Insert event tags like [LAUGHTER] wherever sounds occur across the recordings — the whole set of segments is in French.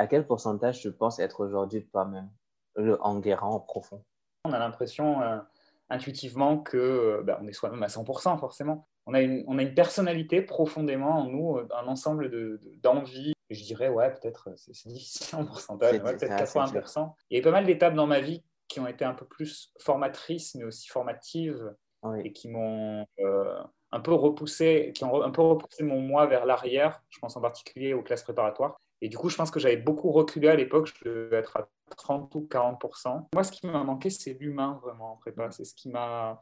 à quel pourcentage tu penses être aujourd'hui toi-même, le Enguerrand en profond? On a l'impression euh, intuitivement que euh, bah, on est soi-même à 100% forcément. On a, une, on a une personnalité profondément en nous, euh, un ensemble d'envies. De, je dirais, ouais, peut-être, c'est difficile en pourcentage, peut-être 80%. Il y a eu pas mal d'étapes dans ma vie qui ont été un peu plus formatrices, mais aussi formatives, et qui m'ont un peu repoussé, qui ont un peu repoussé mon moi vers l'arrière. Je pense en particulier aux classes préparatoires. Et du coup, je pense que j'avais beaucoup reculé à l'époque. Je devais être à 30 ou 40 Moi, ce qui m'a manqué, c'est l'humain vraiment en prépa. C'est ce qui m'a,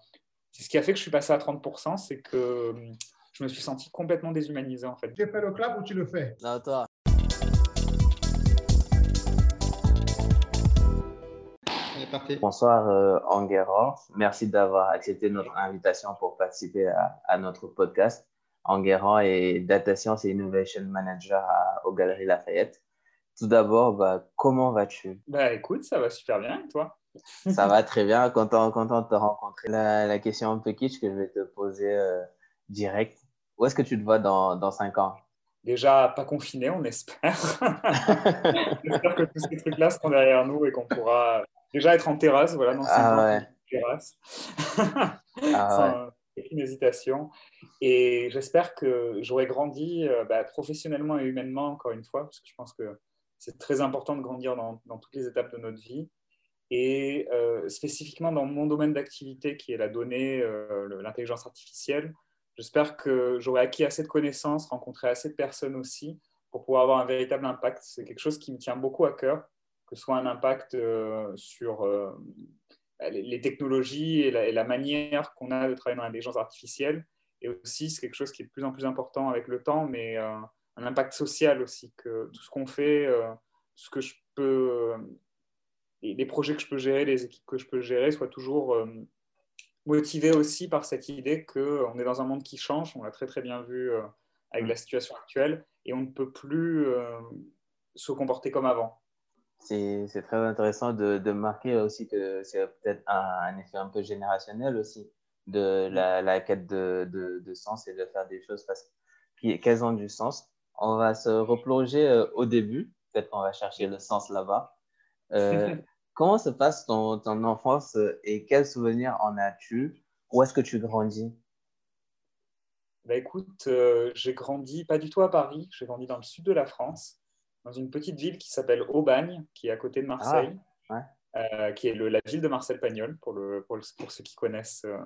c'est ce qui a fait que je suis passé à 30 c'est que hum, je me suis senti complètement déshumanisé en fait. Tu fais le club ou tu le fais? Non, toi. Bonsoir euh, Enguerrand. Merci d'avoir accepté notre invitation pour participer à, notre podcast. Enguerrand est Data Science et Innovation Manager à, aux Galeries Lafayette. Tout d'abord, bah, comment vas-tu? Bah écoute, ça va super bien et toi? Ça va [LAUGHS] très bien, content, content de te rencontrer. La, question un peu kitsch que je vais te poser euh, direct. Où est-ce que tu te vois dans, dans 5 ans? Déjà, pas confiné, on espère. [LAUGHS] J'espère que tous ces trucs-là seront derrière nous et qu'on pourra Déjà être en terrasse, voilà, dans ah, terrasse. ah, Sans aucune hésitation. Et j'espère que j'aurai grandi euh, bah, professionnellement et humainement, encore une fois, parce que je pense que c'est très important de grandir dans, toutes les étapes de notre vie. Et euh, spécifiquement dans mon domaine d'activité qui est la donnée, euh, l'intelligence artificielle, j'espère que j'aurai acquis assez de connaissances, rencontré assez de personnes aussi pour pouvoir avoir un véritable impact. C'est quelque chose qui me tient beaucoup à cœur que ce soit un impact sur les technologies et la, manière qu'on a de travailler dans l'intelligence artificielle. Et aussi, c'est quelque chose qui est de plus en plus important avec le temps, mais euh, un impact social aussi, que tout ce qu'on fait, ce que je peux, les projets que je peux gérer, les équipes que je peux gérer, soient toujours motivés aussi par cette idée qu'on est dans un monde qui change, on l'a très très bien vu avec mm. la situation actuelle, et on ne peut plus se comporter comme avant c'est très intéressant de, de, marquer aussi que c'est peut-être un, effet un peu générationnel aussi de la, la quête de, de, de, sens et de faire des choses parce qu'elles ont du sens. On va se replonger euh, au début, peut-être qu'on va chercher le sens là-bas. Euh, [LAUGHS] comment se passe ton, ton, enfance et quels souvenirs en as-tu? Où est-ce que tu grandis? Bah écoute, euh, j'ai grandi pas du tout à Paris, j'ai grandi dans le sud de la France dans une petite ville qui s'appelle Aubagne, qui est à côté de Marseille, ah, euh, qui est la ville de Marcel Pagnol, pour, le, pour, ceux qui connaissent euh,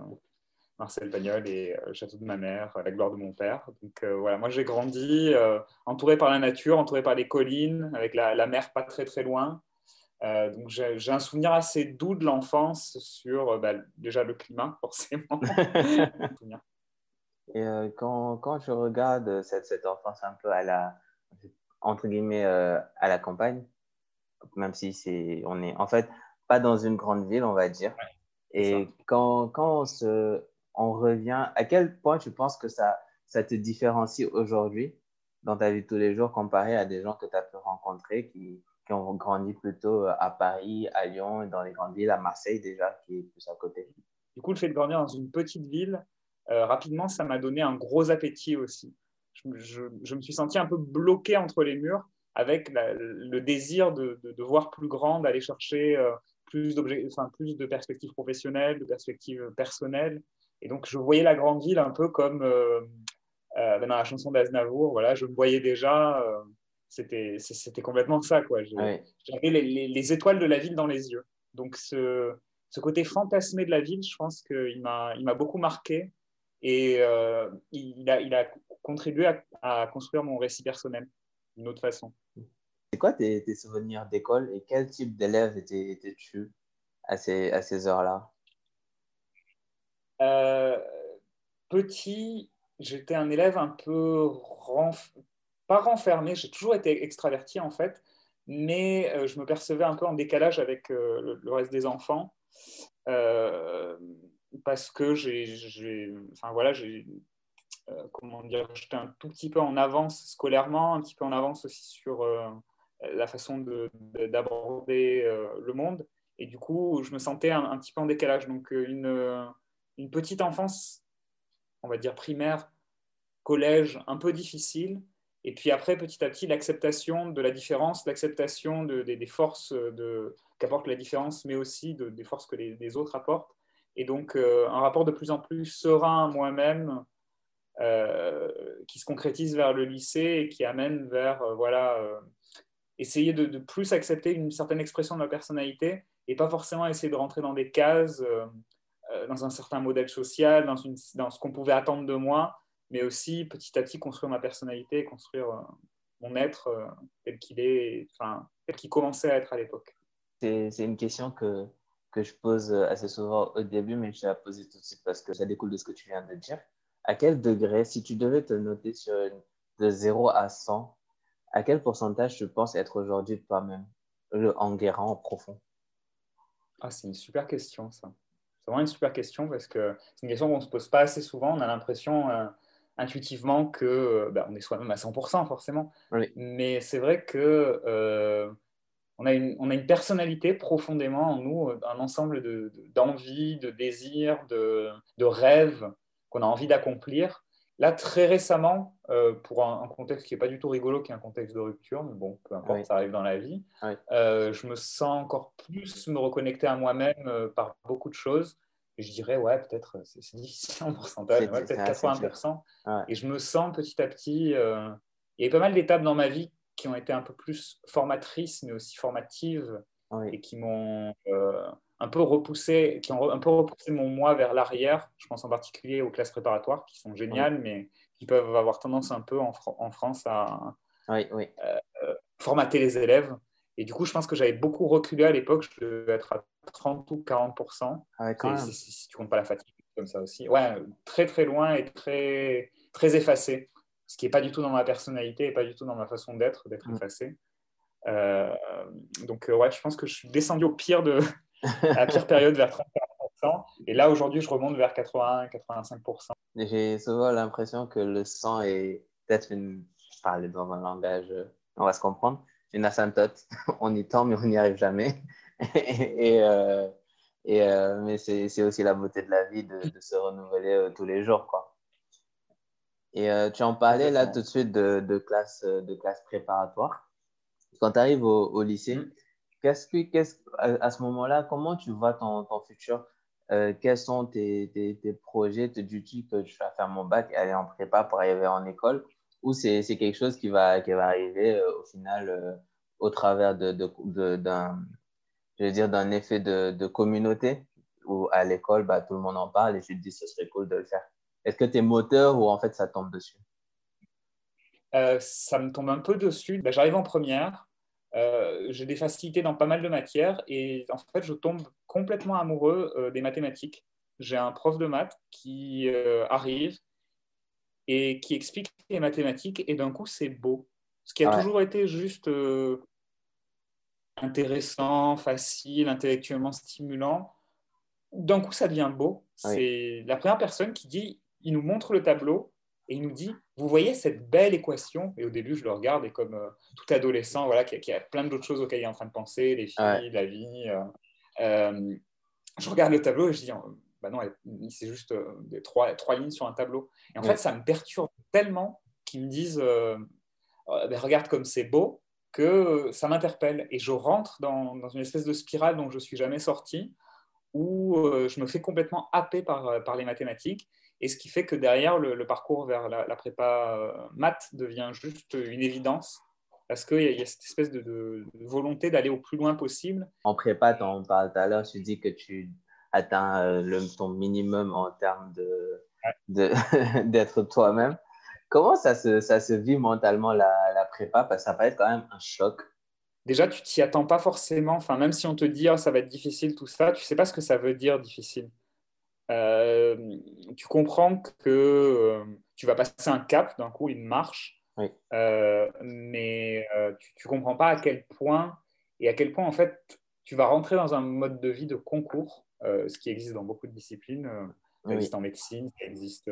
Marcel Pagnol et le euh, château de ma mère, la gloire de mon père. Donc voilà, moi j'ai grandi entouré par la nature, entouré par les collines, avec la, mer pas très très loin. donc j'ai un souvenir assez doux de l'enfance sur bah, déjà le climat, [LAUGHS] forcément. [LAUGHS] et quand, quand, je regarde cette, cette enfance un peu à la entre guillemets, euh, à la campagne, même si c'est, on est en fait pas dans une grande ville, on va dire. Et quand, quand on, se, on revient, à quel point tu penses que ça, ça te différencie aujourd'hui dans ta vie de tous les jours comparé à des gens que tu as pu rencontrer qui, qui ont grandi plutôt à Paris, à Lyon, dans les grandes villes, à Marseille déjà, qui est plus à côté? Du coup, le fait de grandir dans une petite ville, euh, rapidement, ça m'a donné un gros appétit aussi je, me suis senti un peu bloqué entre les murs avec le désir de, voir plus grand, d'aller chercher euh, plus, enfin, plus de perspectives professionnelles, de perspectives personnelles. Et donc, je voyais la grande ville un peu comme euh, euh, dans la chanson d'Aznavour. Voilà, je me voyais déjà. c'était, c'était complètement ça. Quoi. J'avais les, étoiles de la ville dans les yeux. Donc, ce, ce côté fantasmé de la ville, je pense qu'il m'a, il m'a beaucoup marqué. Et il, a, il a contribuer à, construire mon récit personnel d'une autre façon. C'est quoi tes, souvenirs d'école et quel type d'élève étais-tu à ces, à ces heures-là? Euh, Petit, j'étais un élève un peu pas renfermé, j'ai toujours été extraverti en fait, mais euh, je me percevais un peu en décalage avec euh, le, reste des enfants parce que j'ai, enfin voilà, j'ai euh, comment dire, j'étais un tout petit peu en avance scolairement, un petit peu en avance aussi sur euh, la façon d'aborder euh, le monde. Et du coup, je me sentais un, petit peu en décalage. Donc, une, petite enfance, on va dire primaire, collège, un peu difficile. Et puis après, petit à petit, l'acceptation de la différence, l'acceptation de, des forces qu'apporte la différence, mais aussi des forces que les, autres apportent. Et donc, euh, un rapport de plus en plus serein à moi-même euh, qui se concrétise vers le lycée et qui amène vers, euh, voilà, essayer de, plus accepter une certaine expression de ma personnalité et pas forcément essayer de rentrer dans des cases, dans un certain modèle social, dans, une, dans ce qu'on pouvait attendre de moi mais aussi petit à petit construire ma personnalité, construire mon être tel qu'il est, enfin, tel qu'il commençait à être à l'époque. C'est une question que, que je pose assez souvent au début, mais je vais la poser tout de suite parce que ça découle de ce que tu viens de dire. À quel degré, si tu devais te noter sur de 0 à 100, à quel pourcentage tu penses être aujourd'hui toi-même, en guérant en profond? Ah, C'est une super question, ça. C'est vraiment une super question parce que c'est une question qu'on ne se pose pas assez souvent. On a l'impression, euh, intuitivement que euh, bah, on est soi-même à 100% forcément. Mais c'est vrai que euh, on, a une, on, a une, personnalité profondément en nous, un ensemble d'envies, de, de, désirs, de, de rêves qu'on a envie d'accomplir. Là, très récemment, euh, pour un, contexte qui n'est pas du tout rigolo, qui est un contexte de rupture, mais bon, peu importe, ça arrive dans la vie, je me sens encore plus me reconnecter à moi-même par beaucoup de choses je dirais, ouais, peut-être, euh, c'est difficile en pourcentage, peut-être 80%. Et je me sens petit à petit. Euh, il y a eu pas mal d'étapes dans ma vie qui ont été un peu plus formatrices, mais aussi formatives, et qui m'ont euh, un peu repoussé, qui ont un peu repoussé mon moi vers l'arrière. Je pense en particulier aux classes préparatoires, qui sont géniales, mais qui peuvent avoir tendance un peu en, en France à formater les élèves. Et du coup, je pense que j'avais beaucoup reculé à l'époque. Je devais être à 30 ou 40 ah si, si, tu comptes pas la fatigue, comme ça aussi. Ouais, très très loin et très, très effacé. Ce qui n'est pas du tout dans ma personnalité et pas du tout dans ma façon d'être, d'être mm. effacé. Euh, donc, euh, ouais, je pense que je suis descendu au pire de [LAUGHS] la pire période vers 30-40%. Et là, aujourd'hui, je remonte vers 80-85%. J'ai souvent l'impression que le sang est peut-être une. Je parle dans un langage, on va se comprendre, une asymptote. [LAUGHS] on y tend, mais on n'y arrive jamais. [LAUGHS] et, euh, et euh, mais c'est aussi la beauté de la vie de, se renouveler tous les jours. Quoi. Et tu en parlais là tout de suite de, de classe, de classe préparatoire. Quand tu arrives au, lycée, mm. qu'est-ce que, qu'est-ce, à, ce moment-là, comment tu vois ton, ton futur? Quels sont tes, tes, tes projets Te dis-tu que je vais faire mon bac et aller en prépa pour arriver en école? Ou c'est, c'est quelque chose qui va, qui va arriver au final au travers de, de, d'un, je veux dire, d'un effet de, de, communauté? Où à l'école, bah, tout le monde en parle et je te dis, ce serait cool de le faire. Est-ce que tu es moteur ou en fait ça tombe dessus? Euh, Ça me tombe un peu dessus. Bah, j'arrive en première, euh, j'ai des facilités dans pas mal de matières et en fait, je tombe complètement amoureux euh, des mathématiques. J'ai un prof de maths qui arrive et qui explique les mathématiques et d'un coup, c'est beau. Ce qui a toujours été juste intéressant, facile, intellectuellement stimulant, d'un coup, ça devient beau. C'est la première personne qui dit, il nous montre le tableau et il nous dit, vous voyez cette belle équation? Et au début, je le regarde et comme euh, tout adolescent, voilà, qui a, plein d'autres choses auxquelles il est en train de penser, les filles, la vie. Euh, euh, je regarde le tableau et je dis, bah non, c'est juste des trois, trois lignes sur un tableau. Et en fait, ça me perturbe tellement qu'ils me disent, bah, regarde comme c'est beau que ça m'interpelle et je rentre dans, une espèce de spirale dont je ne suis jamais sorti, où je me fais complètement happer par, par les mathématiques, et ce qui fait que derrière, le, parcours vers la, prépa euh, maths devient juste une évidence, parce qu'il y, a cette espèce de, volonté d'aller au plus loin possible. En prépa, tu en parles tout à l'heure, tu dis que tu atteins le, ton minimum en termes [LAUGHS] d'être de, toi-même. Comment ça se, ça se vit mentalement la, la prépa? Parce que ça peut être quand même un choc. Déjà, tu t'y attends pas forcément. Enfin, même si on te dit oh, ça va être difficile, tout ça, tu sais pas ce que ça veut dire difficile. Euh, tu comprends que euh, tu vas passer un cap d'un coup, une marche, euh, mais tu, ne comprends pas à quel point et à quel point en fait tu vas rentrer dans un mode de vie de concours, ce qui existe dans beaucoup de disciplines. Ça existe en médecine, ça existe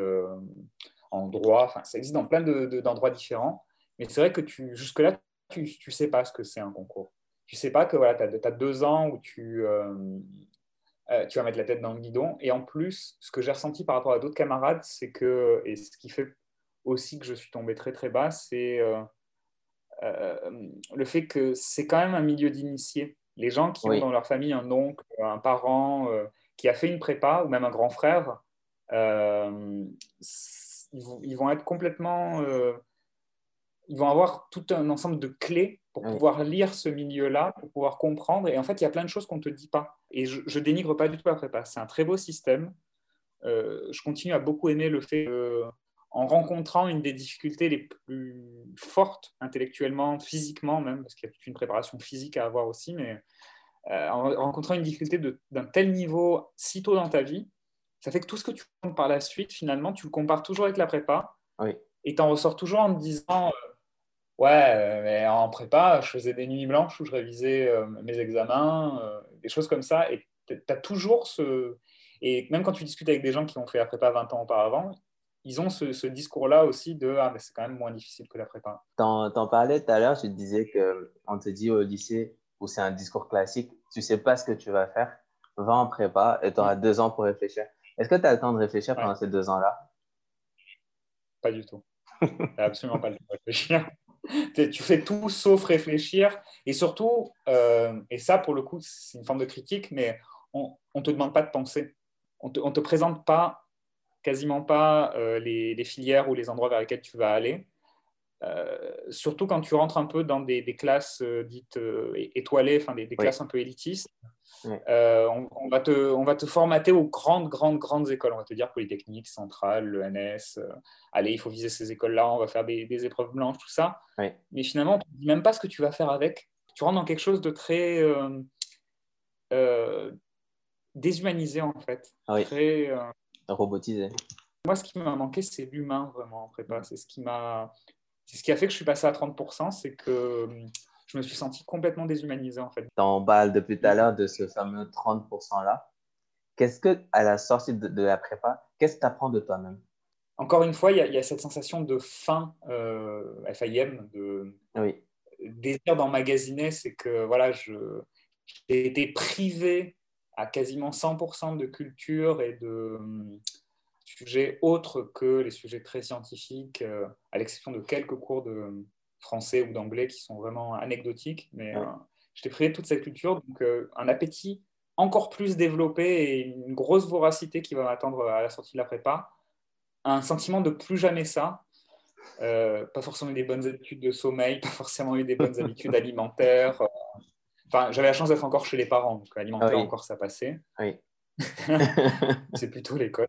en droit, ça existe dans plein d'endroits différents. Mais c'est vrai que jusque-là, tu ne sais pas ce que c'est un concours. Tu ne sais pas que voilà, tu as, deux ans où tu, euh, euh, tu vas mettre la tête dans le guidon. Et en plus, ce que j'ai ressenti par rapport à d'autres camarades, c'est que, et ce qui fait aussi que je suis tombé très très bas, c'est le fait que c'est quand même un milieu d'initiés. Les gens qui ont dans leur famille un oncle, un parent qui a fait une prépa ou même un grand frère, ils vont, être complètement ils vont avoir tout un ensemble de clés pour pouvoir lire ce milieu-là, pour pouvoir comprendre. Et en fait, il y a plein de choses qu'on ne te dit pas. Et je, ne dénigre pas du tout la prépa. C'est un très beau système. Euh, je continue à beaucoup aimer le fait en rencontrant une des difficultés les plus fortes intellectuellement, physiquement même, parce qu'il y a toute une préparation physique à avoir aussi, mais euh, en rencontrant une difficulté d'un tel niveau si tôt dans ta vie, ça fait que tout ce que tu comptes par la suite, finalement, tu le compares toujours avec la prépa. Et tu en ressors toujours en te disant euh, Ouais, euh, mais en prépa, je faisais des nuits blanches où je révisais euh, mes examens, euh, des choses comme ça. Et tu as toujours ce. Et même quand tu discutes avec des gens qui ont fait la prépa 20 ans auparavant, ils ont ce, discours-là aussi de Ah, mais c'est quand même moins difficile que la prépa. T'en, t'en parlais tout à l'heure, tu te disais qu'on te dit au lycée, où c'est un discours classique, tu sais pas ce que tu vas faire, va en prépa et tu auras deux ans pour réfléchir. Est-ce que tu as le temps de réfléchir pendant ces deux ans-là? Pas du tout. Absolument pas le temps de réfléchir tu fais tout sauf réfléchir. Et surtout, euh, et ça pour le coup, c'est une forme de critique, mais on ne te demande pas de penser. On ne te, te, présente pas, quasiment pas, euh, les, filières ou les endroits vers lesquels tu vas aller. Euh, surtout quand tu rentres un peu dans des, classes dites étoilées, enfin des, classes un peu élitistes. Euh, on, va te, on va te formater aux grandes, grandes, grandes écoles. On va te dire Polytechnique, Centrale, l'ENS. Euh, allez, il faut viser ces écoles-là, on va faire des, épreuves blanches, tout ça. Mais finalement, on ne te dit même pas ce que tu vas faire avec. Tu rentres dans quelque chose de très euh, déshumanisé, en fait. Ah très robotisé. Moi, ce qui m'a manqué, c'est l'humain, vraiment, en prépa. C'est ce qui m'a. C'est ce qui a fait que je suis passé à 30%, c'est que je me suis senti complètement déshumanisé en fait. Tu en parles depuis tout à l'heure de ce fameux 30%-là. Qu'est-ce que, à la sortie de, la prépa, qu'est-ce que tu apprends de toi-même? Encore une fois, il y, a cette sensation de fin euh, FIM, de oui. désir d'emmagasiner. C'est que voilà, j'ai été privé à quasiment 100% de culture et de hum, sujets autres que les sujets très scientifiques, euh, à l'exception de quelques cours de, français ou d'anglais qui sont vraiment anecdotiques. Mais euh, je t'ai privé de toute cette culture, donc euh, un appétit encore plus développé et une grosse voracité qui va m'attendre à la sortie de la prépa. Un sentiment de plus jamais ça. Euh, pas forcément eu des bonnes habitudes de sommeil, pas forcément eu des bonnes [LAUGHS] habitudes alimentaires. Enfin, j'avais la chance d'être encore chez les parents, donc alimentaire encore ça passait. Oui. [LAUGHS] c'est plutôt l'école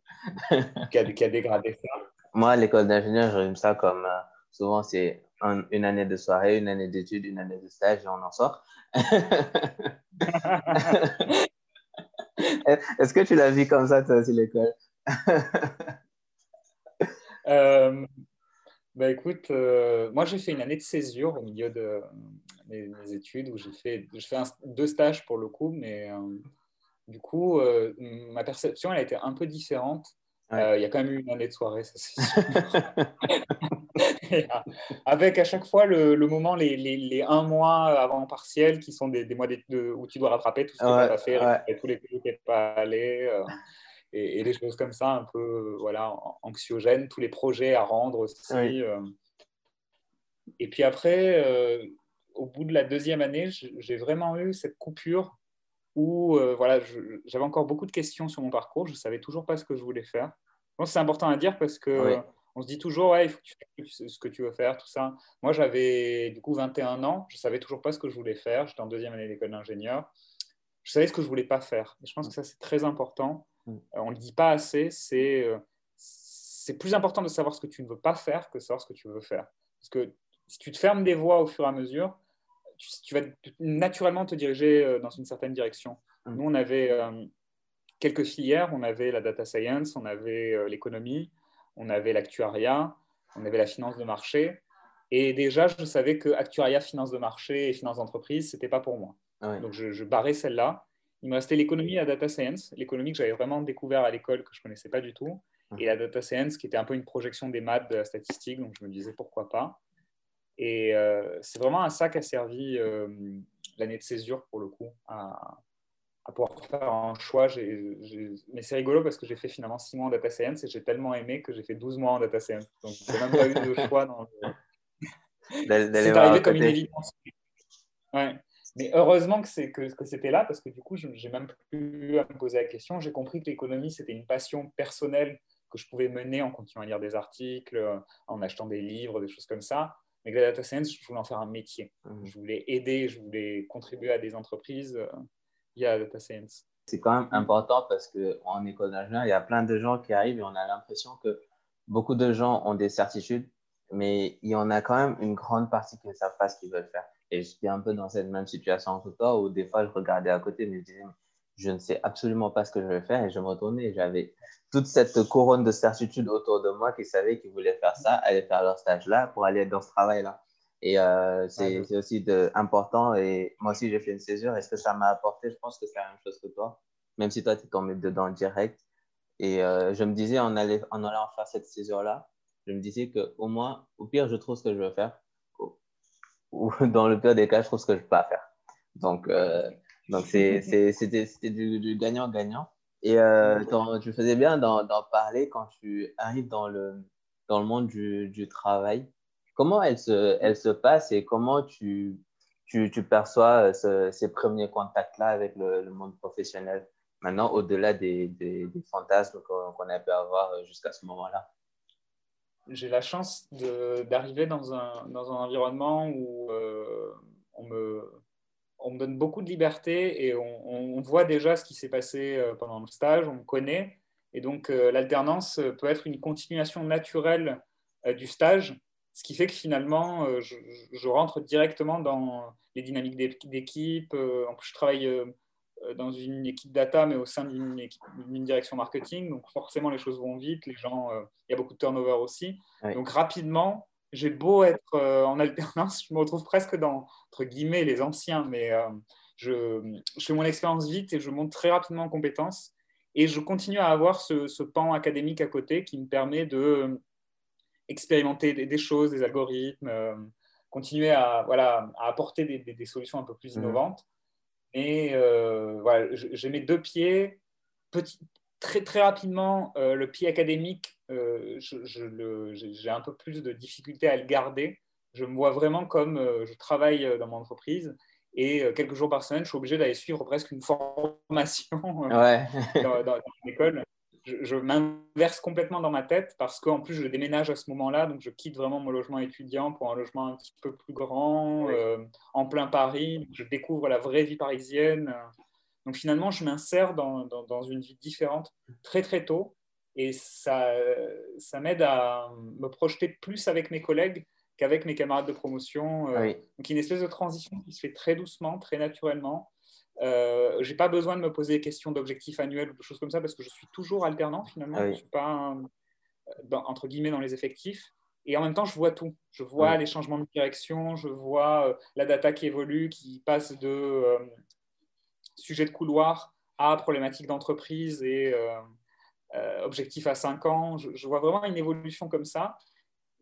qui a, qui a, dégradé ça. Moi, l'école d'ingénieur, j'aime ça comme souvent c'est une année de soirée, une année d'études, une année de stage et on en sort. [LAUGHS] [LAUGHS] Est-ce que tu l'as vu comme ça, toi aussi, l'école? Euh, bah écoute, euh, moi j'ai fait une année de césure au milieu de mes, études où j'ai fait, je deux stages pour le coup, mais euh, du coup, ma perception elle a été un peu différente. Il y a quand même eu une année de soirée, ça c'est sûr. [LAUGHS] avec à chaque fois le, moment, les, les, un mois avant partiel, qui sont des, des mois où tu dois rattraper tout ce que tu n'as pas fait, tous les pays où tu n'es pas allé, euh, et, des choses comme ça, un peu voilà, anxiogènes, tous les projets à rendre aussi. Euh. Et puis après, euh, au bout de la deuxième année, j'ai vraiment eu cette coupure où voilà, j'avais encore beaucoup de questions sur mon parcours, je ne savais toujours pas ce que je voulais faire. Je pense que c'est important à dire parce que on se dit toujours, ouais, il faut que tu fasses ce que tu veux faire, tout ça. Moi, j'avais du coup 21 ans, je savais toujours pas ce que je voulais faire. J'étais en deuxième année d'école d'ingénieur. Je savais ce que je voulais pas faire. Et je pense que ça, c'est très important. Mm. Euh, on ne le dit pas assez. C'est euh, c'est plus important de savoir ce que tu ne veux pas faire que de savoir ce que tu veux faire. Parce que si tu te fermes des voies au fur et à mesure, tu, vas naturellement te diriger euh, dans une certaine direction. Mm. Nous, on avait quelques filières. On avait la data science, on avait l'économie on avait l'actuariat, on avait la finance de marché. Et déjà, je savais que actuariat, finance de marché et finance d'entreprise, ce n'était pas pour moi. Ah Donc, je, barrais celle-là. Il me restait l'économie et la data science. L'économie que j'avais vraiment découvert à l'école, que je ne connaissais pas du tout. Et la data science, qui était un peu une projection des maths, de la statistique. Donc, je me disais pourquoi pas. Et euh, c'est vraiment à ça qu'a servi euh, l'année de césure, pour le coup, à, à pouvoir faire un choix. Mais c'est rigolo parce que j'ai fait finalement 6 mois en data science et j'ai tellement aimé que j'ai fait 12 mois en data science. Donc, j'ai même pas eu de [LAUGHS] choix. Dans c'est arrivé comme une évidence. Ouais. Mais heureusement que, c'est, que, que c'était là parce que du coup, j'ai même plus à me poser la question. J'ai compris que l'économie, c'était une passion personnelle que je pouvais mener en continuant à lire des articles, en achetant des livres, des choses comme ça. Mais la data science, je voulais en faire un métier. Mmh. Je voulais aider, je voulais contribuer à des entreprises via data science. C'est quand même important parce qu'en école d'ingénieur, il y a plein de gens qui arrivent et on a l'impression que beaucoup de gens ont des certitudes, mais il y en a quand même une grande partie qui ne savent pas ce qu'ils veulent faire. Et je suis un peu dans cette même situation que toi où des fois je regardais à côté et je me disais, je ne sais absolument pas ce que je vais faire. Et je me retournais et j'avais toute cette couronne de certitude autour de moi qui savaient qu'ils voulaient faire ça, aller faire leur stage là pour aller dans ce travail-là. Et euh, c'est aussi de, important. Et moi aussi, j'ai fait une césure. Est-ce que ça m'a apporté? Je pense que c'est la même chose que toi, même si toi, tu es tombé dedans direct. Et euh, je me disais, en, allant, en allant faire cette césure-là, je me disais qu'au moins, au pire, je trouve ce que je veux faire. Ou [LAUGHS] dans le pire des cas, je trouve ce que je peux pas faire. Donc, euh, donc c'était du gagnant-gagnant. Et euh, tu faisais bien d'en parler quand tu arrives dans le, dans le monde du, du travail. Comment elle se, elle se passe et comment tu, tu, tu perçois euh, ces premiers contacts-là avec le, monde professionnel maintenant, au-delà des, des, fantasmes qu'on a pu avoir euh, jusqu'à ce moment-là? J'ai la chance d'arriver dans un, dans un environnement où on me on me donne beaucoup de liberté et on, voit déjà ce qui s'est passé euh, pendant le stage, on me connaît. Et donc, euh, l'alternance peut être une continuation naturelle euh, du stage, ce qui fait que finalement, je, rentre directement dans les dynamiques d'équipe. En plus, je travaille dans une équipe data, mais au sein d'une direction marketing. Donc, forcément, les choses vont vite. Les gens, il y a beaucoup de turnover aussi. Donc, rapidement, j'ai beau être euh, en alternance, [LAUGHS] je me retrouve presque dans, entre guillemets, les anciens, mais euh, je, je, fais mon expérience vite et je monte très rapidement en compétences. Et je continue à avoir ce, pan académique à côté qui me permet de euh, expérimenter des, choses, des algorithmes, continuer à, voilà, à apporter des, des, solutions un peu plus mmh. innovantes. Et voilà, j'ai mes deux pieds, petit, très, très rapidement, le pied académique euh, j'ai un peu plus de difficulté à le garder. Je me vois vraiment comme euh, je travaille euh, dans mon entreprise et quelques jours par semaine, je suis obligé d'aller suivre presque une [LAUGHS] formation dans, l'école. Je, m'inverse complètement dans ma tête parce qu'en plus, je déménage à ce moment-là, donc je quitte vraiment mon logement étudiant pour un logement un petit peu plus grand, en plein Paris. Je découvre la vraie vie parisienne. Donc finalement, je m'insère dans, dans, une vie différente très très tôt et ça, ça m'aide à me projeter plus avec mes collègues qu'avec mes camarades de promotion. Euh, donc, y a une espèce de transition qui se fait très doucement, très naturellement. Euh, je n'ai pas besoin de me poser des questions d'objectifs annuels ou de choses comme ça parce que je suis toujours alternant finalement. Je ne suis pas, entre guillemets, dans les effectifs. Et en même temps, je vois tout. Je vois les changements de direction, je vois euh, la data qui évolue, qui passe de sujet de couloir à problématique d'entreprise et euh, objectif à 5 ans. Je, vois vraiment une évolution comme ça.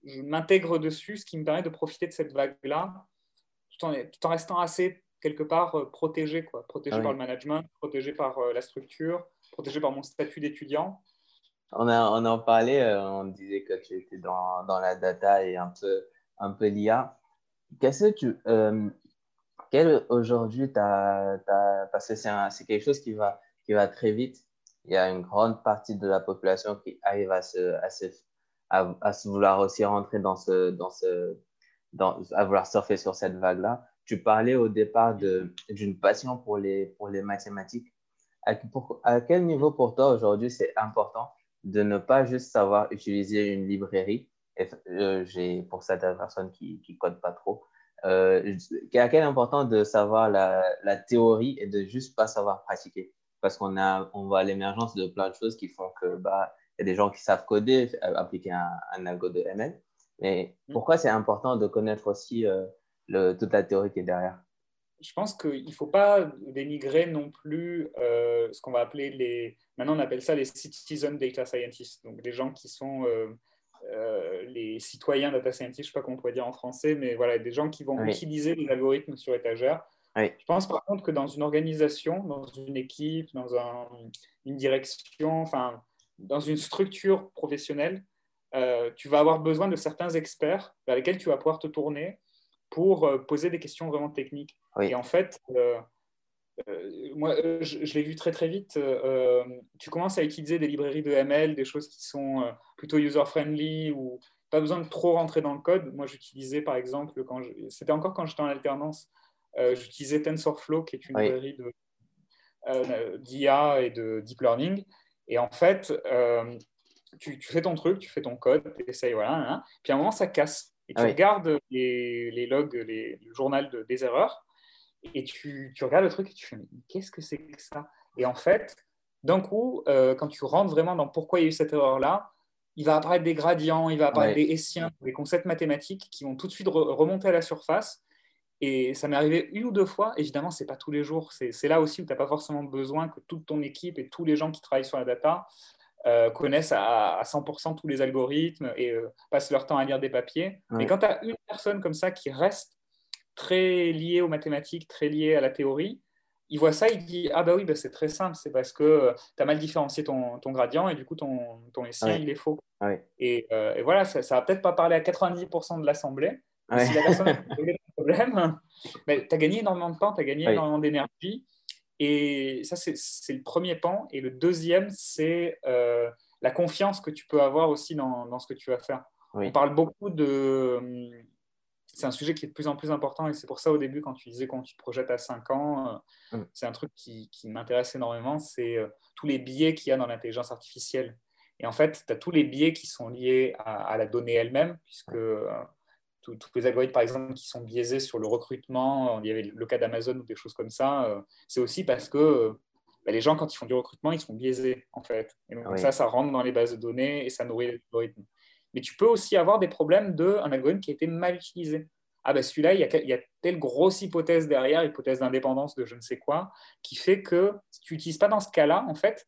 Je m'intègre dessus, ce qui me permet de profiter de cette vague-là, tout en, tout en restant assez, quelque part, euh, protégé, quoi. protégé ah par le management, protégé par euh, la structure, protégé par mon statut d'étudiant. On, a, on en parlait, on disait que tu étais dans, dans la data et un peu, un peu l'IA. Qu'est-ce que tu. quel aujourd'hui, parce que c'est quelque chose qui va, qui va très vite, il y a une grande partie de la population qui arrive à, se, à, se, à, se vouloir aussi rentrer dans ce, dans ce, à vouloir surfer sur cette vague-là. Tu parlais au départ d'une passion pour les, pour les mathématiques. À, quel niveau pour toi aujourd'hui c'est important de ne pas juste savoir utiliser une librairie? Euh, j'ai pour certaines personnes qui ne codent pas trop. Euh, à quel important de savoir la, la théorie et de juste pas savoir pratiquer? Parce qu'on a, on voit l'émergence de plein de choses qui font que bah, y a des gens qui savent coder, euh, appliquer un, un algo de ML. Mais mm. pourquoi c'est important de connaître aussi euh, le, toute la théorie qui est derrière? Je pense qu'il ne faut pas dénigrer non plus euh, ce qu'on va appeler les. Maintenant, on appelle ça les citizen data scientists, donc des gens qui sont les citoyens data scientists, je ne sais pas comment on pourrait dire en français, mais voilà, des gens qui vont utiliser les algorithmes sur étagère Je pense par contre que dans une organisation, dans une équipe, dans une direction, enfin, dans une structure professionnelle, euh, tu vas avoir besoin de certains experts vers lesquels tu vas pouvoir te tourner pour euh, poser des questions vraiment techniques. Et en fait, euh, moi, je, je l'ai vu très très vite. tu commences à utiliser des librairies de ML, des choses qui sont plutôt user-friendly ou pas besoin de trop rentrer dans le code. Moi, j'utilisais par exemple, quand c'était encore quand j'étais en alternance, j'utilisais TensorFlow, qui est une librairie d'IA et de deep learning. Et en fait, tu, fais ton truc, tu fais ton code, tu essayes, voilà, puis à un moment, ça casse. Et tu regardes les, logs, les, le journal de, des erreurs, et tu, regardes le truc et tu fais, mais qu'est-ce que c'est que ça? Et en fait, d'un coup, euh, quand tu rentres vraiment dans pourquoi il y a eu cette erreur-là, il va apparaître des gradients, il va apparaître des hessiens, des concepts mathématiques qui vont tout de suite remonter à la surface. Et ça m'est arrivé une ou deux fois. Évidemment, ce n'est pas tous les jours. C'est là aussi où tu n'as pas forcément besoin que toute ton équipe et tous les gens qui travaillent sur la data euh, connaissent à, 100% tous les algorithmes et euh, passent leur temps à lire des papiers. Mais quand tu as une personne comme ça qui reste très liée aux mathématiques, très liée à la théorie, il voit ça, il dit Ah, bah oui, bah c'est très simple, c'est parce que euh, tu as mal différencié ton, ton, gradient et du coup ton, ton essai, il est faux. Et, et, voilà, ça, ça va peut-être pas parler à 90% de l'assemblée. Si la personne a [LAUGHS] un problème, [LAUGHS] tu as gagné énormément de temps, tu as gagné énormément d'énergie. Et ça, c'est le premier pan. Et le deuxième, c'est euh, la confiance que tu peux avoir aussi dans, dans ce que tu vas faire. On parle beaucoup de... C'est un sujet qui est de plus en plus important et c'est pour ça au début, quand tu disais quand tu te projettes à 5 ans, euh, mm. c'est un truc qui, qui m'intéresse énormément, c'est euh, tous les biais qu'il y a dans l'intelligence artificielle. Et en fait, tu as tous les biais qui sont liés à, à la donnée elle-même, puisque tous les algorithmes, par exemple, qui sont biaisés sur le recrutement, il y avait le cas d'Amazon ou des choses comme ça, euh, c'est aussi parce que euh, bah, les gens, quand ils font du recrutement, ils sont biaisés, en fait. Et donc ça, ça rentre dans les bases de données et ça nourrit l'algorithme. Mais tu peux aussi avoir des problèmes d'un algorithme qui a été mal utilisé. Ah ben celui-là, il, il, y a telle grosse hypothèse derrière, hypothèse d'indépendance de je ne sais quoi, qui fait que si tu n'utilises pas dans ce cas-là, en fait,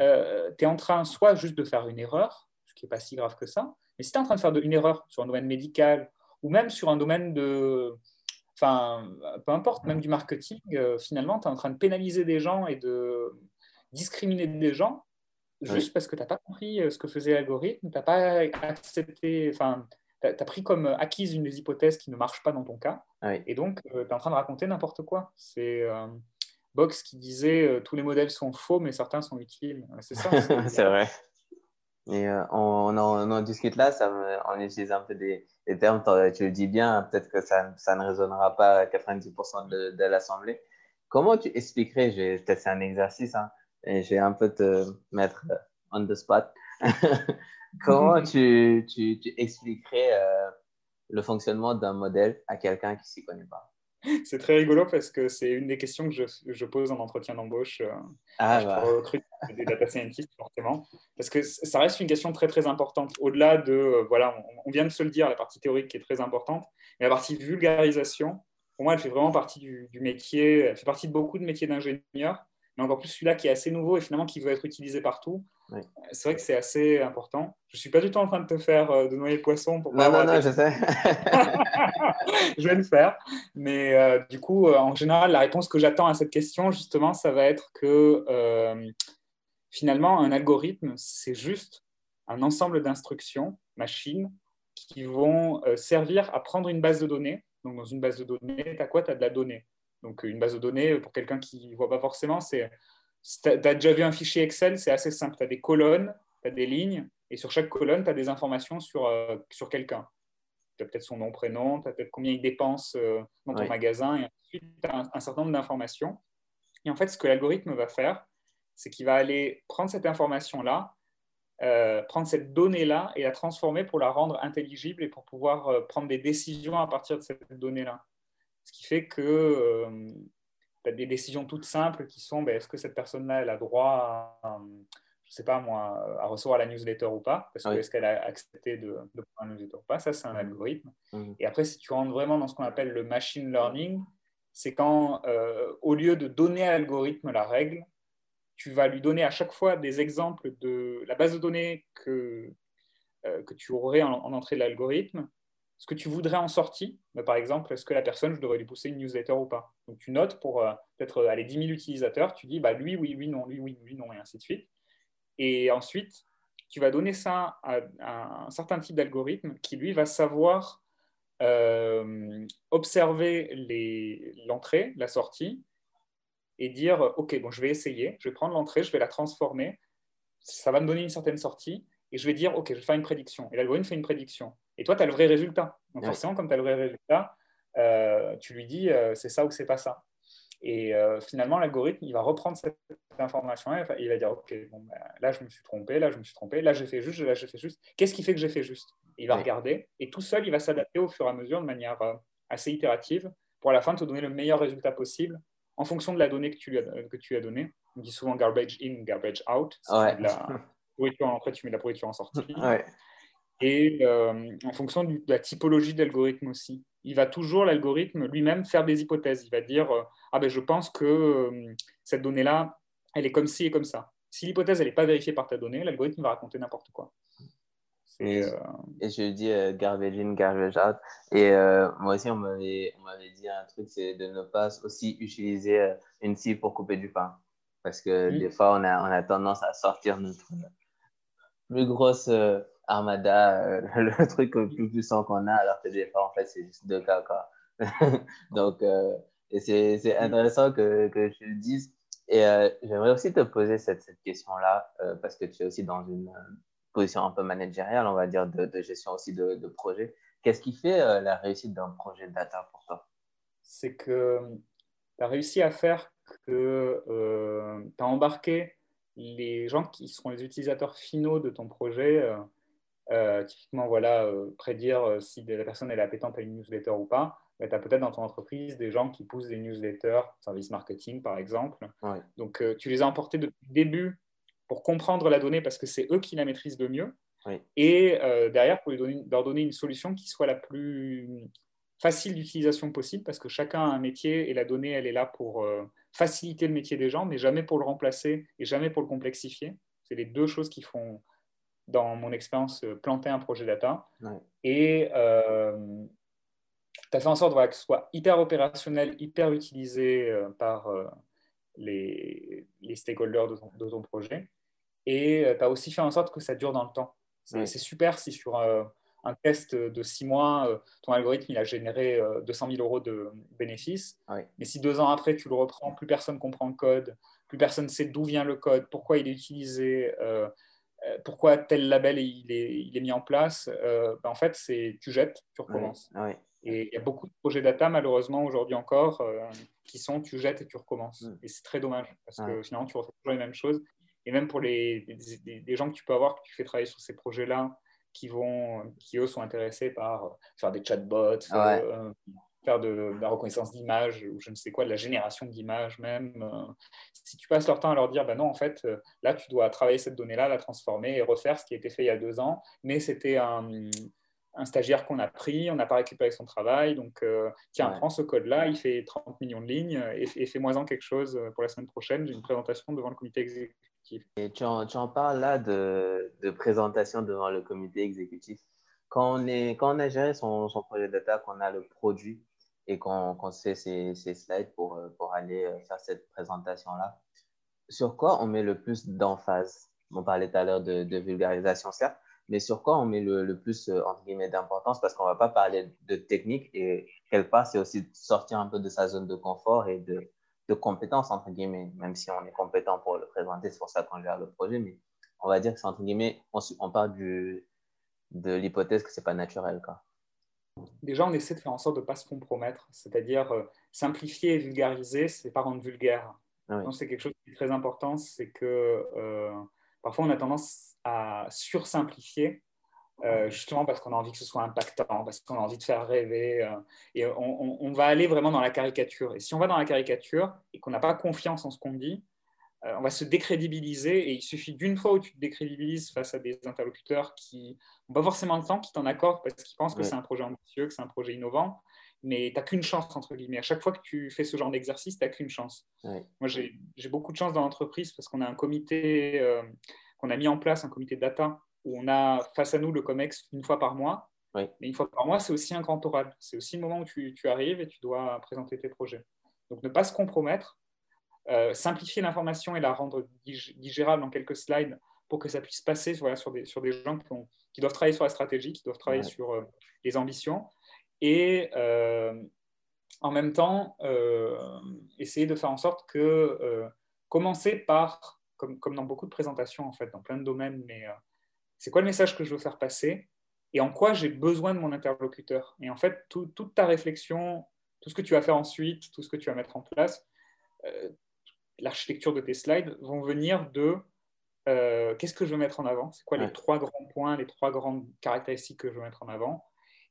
euh, tu es en train soit juste de faire une erreur, ce qui n'est pas si grave que ça, mais si tu es en train de faire une erreur sur un domaine médical ou même sur un domaine de, enfin, peu importe, même du marketing, euh, finalement, tu es en train de pénaliser des gens et de discriminer des gens juste parce que tu n'as pas compris euh, ce que faisait l'algorithme, tu n'as pas accepté, enfin, tu as, pris comme acquise une des hypothèses qui ne marche pas dans ton cas, et donc euh, tu es en train de raconter n'importe quoi. C'est Box qui disait tous les modèles sont faux, mais certains sont utiles. C'est ça. [LAUGHS] C'est vrai. Et on, en, discute là, ça on utilise un peu des, les termes, tu le dis bien, peut-être que ça, ça, ne résonnera pas à 90% de, de l'Assemblée. Comment tu expliquerais, peut-être c'est un exercice, hein, et je vais un peu te mettre euh, on the spot. [LAUGHS] Comment [LAUGHS] tu, tu, tu expliquerais euh, le fonctionnement d'un modèle à quelqu'un qui ne s'y connaît pas? C'est très rigolo parce que c'est une des questions que je, je pose en entretien d'embauche. Euh, ah, bah. recruter des data scientists, forcément. Parce que ça reste une question très, très importante. Au-delà de, euh, voilà, on, vient de se le dire, la partie théorique qui est très importante, mais la partie vulgarisation, pour moi, elle fait vraiment partie du, du métier, elle fait partie de beaucoup de métiers d'ingénieur mais encore plus celui-là qui est assez nouveau et finalement qui veut être utilisé partout. C'est vrai que c'est assez important. Je ne suis pas du tout en train de te faire euh, de noyer le poisson. Pour non, non, non, je sais. [LAUGHS] je vais le faire. Mais euh, du coup, euh, en général, la réponse que j'attends à cette question, justement, ça va être que finalement, un algorithme, c'est juste un ensemble d'instructions, machines, qui vont servir à prendre une base de données. Donc, dans une base de données, tu as quoi? Tu as de la donnée. Donc, une base de données, pour quelqu'un qui ne voit pas forcément, c'est. tu as, déjà vu un fichier Excel, c'est assez simple. Tu as des colonnes, tu as des lignes, et sur chaque colonne, tu as des informations sur, euh, sur quelqu'un. Tu as peut-être son nom, prénom, tu as peut-être combien il dépense euh, dans ton magasin, et ensuite, tu as un, certain nombre d'informations. Et en fait, ce que l'algorithme va faire, c'est qu'il va aller prendre cette information-là, euh, prendre cette donnée-là et la transformer pour la rendre intelligible et pour pouvoir prendre des décisions à partir de cette donnée-là. Ce qui fait que euh, tu as des décisions toutes simples qui sont ben, est-ce que cette personne-là elle a droit à, je sais pas moi, à recevoir la newsletter ou pas? Parce que est-ce qu'elle a accepté de, de prendre la newsletter ou pas? Ça, c'est un mmh. algorithme. Mmh. Et après, si tu rentres vraiment dans ce qu'on appelle le machine learning, c'est quand, euh, au lieu de donner à l'algorithme la règle, tu vas lui donner à chaque fois des exemples de la base de données que, euh, que tu aurais en, en entrée de l'algorithme ce que tu voudrais en sortie. Bah, par exemple, est-ce que la personne, je devrais lui pousser une newsletter ou pas? Donc, tu notes pour euh, peut-être aller 10 000 utilisateurs, tu dis bah, lui, oui, oui, non, lui, oui, lui, non, et ainsi de suite. Et ensuite, tu vas donner ça à, un certain type d'algorithme qui, lui, va savoir euh, observer l'entrée, la sortie, et dire, OK, bon, je vais essayer, je vais prendre l'entrée, je vais la transformer, ça va me donner une certaine sortie, et je vais dire, OK, je vais faire une prédiction. Et l'algorithme fait une prédiction. Et toi, tu as le vrai résultat. Donc forcément, comme tu as le vrai résultat, euh, tu lui dis, euh, c'est ça ou c'est pas ça. Et euh, finalement, l'algorithme, il va reprendre cette information et il va dire, OK, bon, ben, là, je me suis trompé, là, je me suis trompé, là, j'ai fait juste, là, j'ai fait juste. Qu'est-ce qui fait que j'ai fait juste? Il va regarder et tout seul, il va s'adapter au fur et à mesure de manière assez itérative pour à la fin te donner le meilleur résultat possible en fonction de la donnée que tu lui as, que tu as donnée. On dit souvent garbage in, garbage out. la pourriture en entrée, tu mets de la pourriture en sortie. [LAUGHS] Et euh, en fonction de la typologie de l'algorithme aussi. Il va toujours, l'algorithme lui-même, faire des hypothèses. Il va dire euh, Ah ben je pense que euh, cette donnée-là, elle est comme ci et comme ça. Si l'hypothèse n'est pas vérifiée par ta donnée, l'algorithme va raconter n'importe quoi. Et, et, je dis garbage in, garbage out. Et moi aussi, on m'avait dit un truc c'est de ne pas aussi utiliser une scie pour couper du pain. Parce que des fois, on a, on a tendance à sortir notre plus grosse Armada, euh, [LAUGHS] le truc le plus puissant qu'on a, alors que fois, en fait, c'est juste deux cas. Quoi. [LAUGHS] Donc, euh, c'est intéressant que, que tu le dises. Et euh, j'aimerais aussi te poser cette, cette question-là, parce que tu es aussi dans une position un peu managériale, on va dire, de, de gestion aussi de, de projet. Qu'est-ce qui fait la réussite d'un projet data pour toi? C'est que tu as réussi à faire que tu as embarqué les gens qui seront les utilisateurs finaux de ton projet euh, typiquement, voilà, euh, prédire euh, si la personne est appétente à une newsletter ou pas. tu as peut-être dans ton entreprise des gens qui poussent des newsletters, service marketing par exemple. Donc, tu les as emportés depuis le début pour comprendre la donnée parce que c'est eux qui la maîtrisent le mieux. Et derrière, pour leur donner une solution qui soit la plus facile d'utilisation possible parce que chacun a un métier et la donnée, elle est là pour faciliter le métier des gens, mais jamais pour le remplacer et jamais pour le complexifier. C'est les deux choses qui font dans mon expérience, euh, planter un projet data. Et euh, tu as fait en sorte que ce soit hyper opérationnel, hyper utilisé euh, par les, les, stakeholders de ton, de ton projet. Et tu as aussi fait en sorte que ça dure dans le temps. C'est super si sur un test de six mois, ton algorithme il a généré 200 000 euros de bénéfices. Mais si deux ans après, tu le reprends, plus personne comprend le code, plus personne sait d'où vient le code, pourquoi il est utilisé, euh, pourquoi tel label il est, il est mis en place euh, ben, En fait, c'est tu jettes, tu recommences. Et il y a beaucoup de projets data, malheureusement, aujourd'hui encore, euh, qui sont tu jettes et tu recommences. Mm. Et c'est très dommage, parce que finalement, tu refais toujours les mêmes choses. Et même pour les, les, gens que tu peux avoir, que tu fais travailler sur ces projets-là, qui, vont, qui eux sont intéressés par faire des chatbots, faire de, la reconnaissance d'images ou je ne sais quoi, de la génération d'images même. Euh, si tu passes leur temps à leur dire, ben non, en fait, euh, là, tu dois travailler cette donnée-là, la transformer et refaire ce qui a été fait il y a deux ans, mais c'était un, un, stagiaire qu'on a pris, on n'a pas récupéré son travail, donc euh, tiens, prends ce code-là, il fait 30 millions de lignes et, fais-moi-en quelque chose pour la semaine prochaine, j'ai une présentation devant le comité exécutif. Et tu en, tu en parles là de, de présentation devant le comité exécutif. Quand on, est, quand on a géré son, son projet data, qu'on a le produit, et qu'on qu fait ces, ces, slides pour, euh, pour aller euh, faire cette présentation-là, sur quoi on met le plus d'emphase? On parlait tout à l'heure de, de, vulgarisation, certes, mais sur quoi on met le, le plus, euh, d'importance? Parce qu'on ne va pas parler de technique et quelque part, c'est aussi sortir un peu de sa zone de confort et de, de compétences, entre guillemets, même si on est compétent pour le présenter, c'est pour ça qu'on gère le projet, mais on va dire que c'est, entre guillemets, on, on part du, de l'hypothèse que ce n'est pas naturel. Quoi déjà, on essaie de faire en sorte de ne pas se compromettre, c'est-à-dire euh, simplifier et vulgariser, c'est pas rendre vulgaire. Ah c'est quelque chose qui est très important, c'est que euh, parfois on a tendance à sursimplifier, euh, justement parce qu'on a envie que ce soit impactant, parce qu'on a envie de faire rêver, et on, va aller vraiment dans la caricature. Et si on va dans la caricature et qu'on n'a pas confiance en ce qu'on dit, euh, on va se décrédibiliser et il suffit d'une fois où tu te décrédibilises face à des interlocuteurs qui n'ont pas forcément le temps, qui t'en accordent parce qu'ils pensent que c'est un projet ambitieux, que c'est un projet innovant, mais tu n'as qu'une chance, entre guillemets. À chaque fois que tu fais ce genre d'exercice, tu n'as qu'une chance. Moi, j'ai beaucoup de chance dans l'entreprise parce qu'on a un comité euh, qu'on a mis en place, un comité data, où on a face à nous le COMEX une fois par mois. Mais une fois par mois, c'est aussi un grand oral. C'est aussi le moment où tu, tu, arrives et tu dois présenter tes projets. Donc, ne pas se compromettre, euh, simplifier l'information et la rendre digérable en quelques slides pour que ça puisse passer voilà, sur, des, sur des gens qui, qui, doivent travailler sur la stratégie, qui doivent travailler sur euh, les ambitions. Et euh, en même temps, essayer de faire en sorte que commencer par, comme, comme, dans beaucoup de présentations, en fait, dans plein de domaines, mais c'est quoi le message que je veux faire passer et en quoi j'ai besoin de mon interlocuteur? Et en fait, toute ta réflexion, tout ce que tu vas faire ensuite, tout ce que tu vas mettre en place, euh, l'architecture de tes slides vont venir de euh, qu'est-ce que je veux mettre en avant, c'est quoi les trois grands points, les trois grandes caractéristiques que je veux mettre en avant,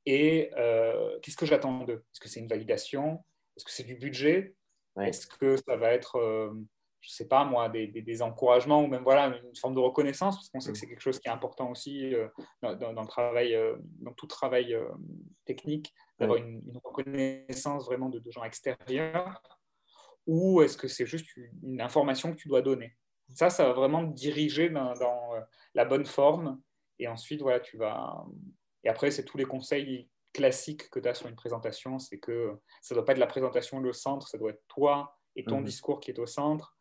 et euh, qu'est-ce que j'attends d'eux? Est-ce que c'est une validation? Est-ce que c'est du budget? Est-ce que ça va être je sais pas moi, des, des, encouragements ou même voilà, une forme de reconnaissance, parce qu'on sait que mm. c'est quelque chose qui est important aussi euh, dans, dans, le travail, euh, dans tout travail euh, technique, d'avoir une, reconnaissance vraiment de, gens extérieurs, ou est-ce que c'est juste une information que tu dois donner? Ça, ça va vraiment te diriger dans, dans la bonne forme, et ensuite, voilà, tu vas... Et après, c'est tous les conseils classiques que tu as sur une présentation, c'est que ça ne doit pas être la présentation le centre, ça doit être toi et ton mm-hmm. discours qui est au centre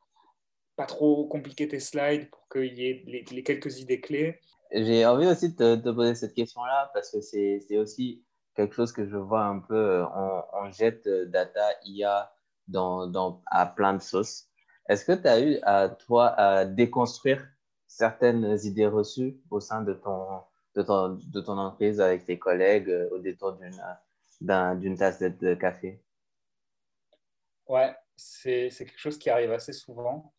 pas trop compliquer tes slides pour qu'il y ait les, quelques idées clés. J'ai envie aussi de te, poser cette question-là parce que c'est aussi quelque chose que je vois un peu. Euh, on, jette euh, data IA dans, dans, à plein de sauces. Est-ce que tu as eu à toi à déconstruire certaines idées reçues au sein de ton, de ton, de ton entreprise avec tes collègues euh, au détour d'une tasse de café? Ouais, c'est quelque chose qui arrive assez souvent.